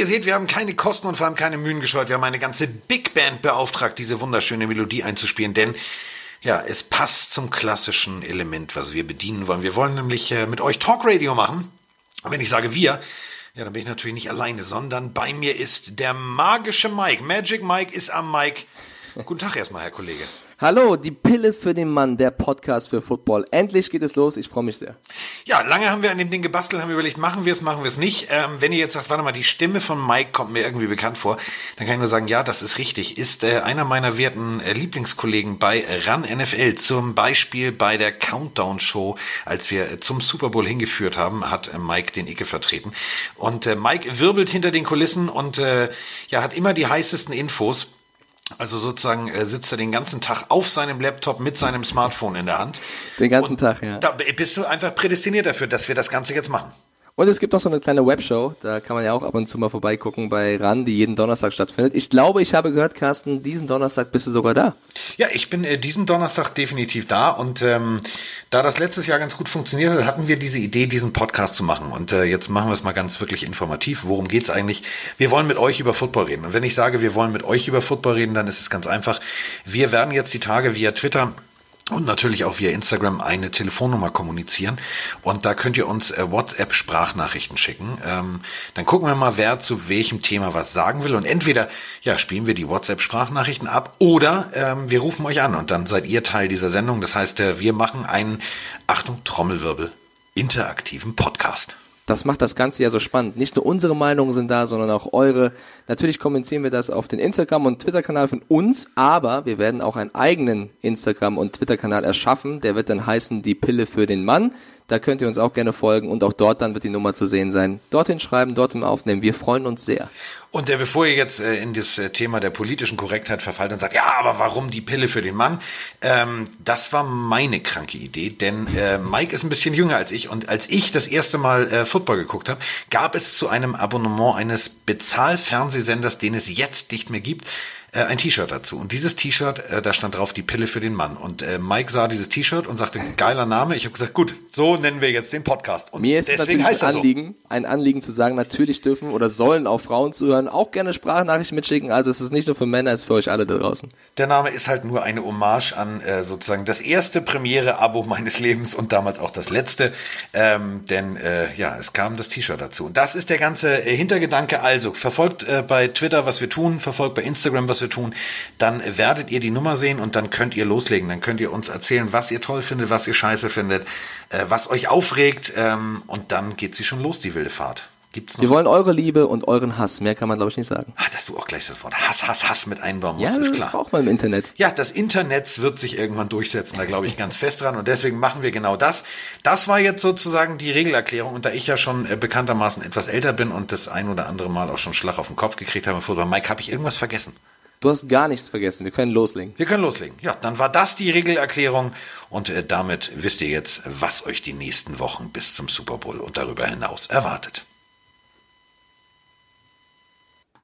ihr seht, wir haben keine Kosten und vor allem keine Mühen gescheut. Wir haben eine ganze Big Band beauftragt, diese wunderschöne Melodie einzuspielen, denn ja, es passt zum klassischen Element, was wir bedienen wollen. Wir wollen nämlich äh, mit euch Talkradio machen. Und wenn ich sage wir, ja, dann bin ich natürlich nicht alleine, sondern bei mir ist der magische Mike. Magic Mike ist am Mike. Guten Tag erstmal, Herr Kollege. Hallo, die Pille für den Mann, der Podcast für Football. Endlich geht es los, ich freue mich sehr. Ja, lange haben wir an dem Ding gebastelt, haben überlegt, machen wir es, machen wir es nicht. Ähm, wenn ihr jetzt sagt, warte mal, die Stimme von Mike kommt mir irgendwie bekannt vor, dann kann ich nur sagen, ja, das ist richtig. Ist äh, einer meiner werten äh, Lieblingskollegen bei RAN NFL, zum Beispiel bei der Countdown-Show, als wir äh, zum Super Bowl hingeführt haben, hat äh, Mike den Icke vertreten. Und äh, Mike wirbelt hinter den Kulissen und äh, ja, hat immer die heißesten Infos. Also sozusagen äh, sitzt er den ganzen Tag auf seinem Laptop mit seinem Smartphone in der Hand. Den ganzen und Tag, ja. Da bist du einfach prädestiniert dafür, dass wir das Ganze jetzt machen. Und es gibt auch so eine kleine Webshow, da kann man ja auch ab und zu mal vorbeigucken bei RAN, die jeden Donnerstag stattfindet. Ich glaube, ich habe gehört, Carsten, diesen Donnerstag bist du sogar da. Ja, ich bin äh, diesen Donnerstag definitiv da und ähm, da das letztes Jahr ganz gut funktioniert hat, hatten wir diese Idee, diesen Podcast zu machen. Und äh, jetzt machen wir es mal ganz wirklich informativ. Worum geht's eigentlich? Wir wollen mit euch über Football reden. Und wenn ich sage, wir wollen mit euch über Football reden, dann ist es ganz einfach. Wir werden jetzt die Tage via Twitter und natürlich auch via Instagram eine Telefonnummer kommunizieren. Und da könnt ihr uns äh, WhatsApp-Sprachnachrichten schicken. Ähm, dann gucken wir mal, wer zu welchem Thema was sagen will. Und entweder ja, spielen wir die WhatsApp-Sprachnachrichten ab oder ähm, wir rufen euch an und dann seid ihr Teil dieser Sendung. Das heißt, äh, wir machen einen, Achtung, Trommelwirbel, interaktiven Podcast. Das macht das Ganze ja so spannend. Nicht nur unsere Meinungen sind da, sondern auch eure. Natürlich kommentieren wir das auf den Instagram- und Twitter-Kanal von uns, aber wir werden auch einen eigenen Instagram- und Twitter-Kanal erschaffen. Der wird dann heißen Die Pille für den Mann. Da könnt ihr uns auch gerne folgen und auch dort dann wird die Nummer zu sehen sein. Dorthin schreiben, dorthin aufnehmen. Wir freuen uns sehr. Und äh, bevor ihr jetzt äh, in das äh, Thema der politischen Korrektheit verfallt und sagt, ja, aber warum die Pille für den Mann? Ähm, das war meine kranke Idee, denn äh, Mike ist ein bisschen jünger als ich und als ich das erste Mal äh, Football geguckt habe, gab es zu einem Abonnement eines Bezahlfernsehsenders, den es jetzt nicht mehr gibt, äh, ein T-Shirt dazu. Und dieses T-Shirt, äh, da stand drauf die Pille für den Mann. Und äh, Mike sah dieses T-Shirt und sagte, geiler Name. Ich habe gesagt, gut, so nennen wir jetzt den Podcast. Und Mir ist deswegen natürlich ein Anliegen, so. ein Anliegen zu sagen, natürlich dürfen oder sollen auch Frauen zuhören, auch gerne Sprachnachrichten mitschicken. Also es ist nicht nur für Männer, es ist für euch alle da draußen. Der Name ist halt nur eine Hommage an äh, sozusagen das erste Premiere-Abo meines Lebens und damals auch das letzte. Ähm, denn äh, ja, es kam das T-Shirt dazu. Und das ist der ganze äh, Hintergedanke. Also verfolgt äh, bei Twitter, was wir tun, verfolgt bei Instagram, was wir tun, dann werdet ihr die Nummer sehen und dann könnt ihr loslegen. Dann könnt ihr uns erzählen, was ihr toll findet, was ihr scheiße findet, äh, was euch aufregt ähm, und dann geht sie schon los, die wilde Fahrt. Gibt's noch? Wir wollen eure Liebe und euren Hass. Mehr kann man, glaube ich, nicht sagen. Ach, dass du auch gleich das Wort Hass, Hass, Hass mit einbauen musst, ja, ist klar. Ja, das auch mal im Internet. Ja, das Internet wird sich irgendwann durchsetzen, da glaube ich ganz fest dran. Und deswegen machen wir genau das. Das war jetzt sozusagen die Regelerklärung. Und da ich ja schon äh, bekanntermaßen etwas älter bin und das ein oder andere Mal auch schon Schlag auf den Kopf gekriegt habe, Fußball, Mike, habe ich irgendwas vergessen? Du hast gar nichts vergessen. Wir können loslegen. Wir können loslegen. Ja, dann war das die Regelerklärung und äh, damit wisst ihr jetzt, was euch die nächsten Wochen bis zum Super Bowl und darüber hinaus erwartet.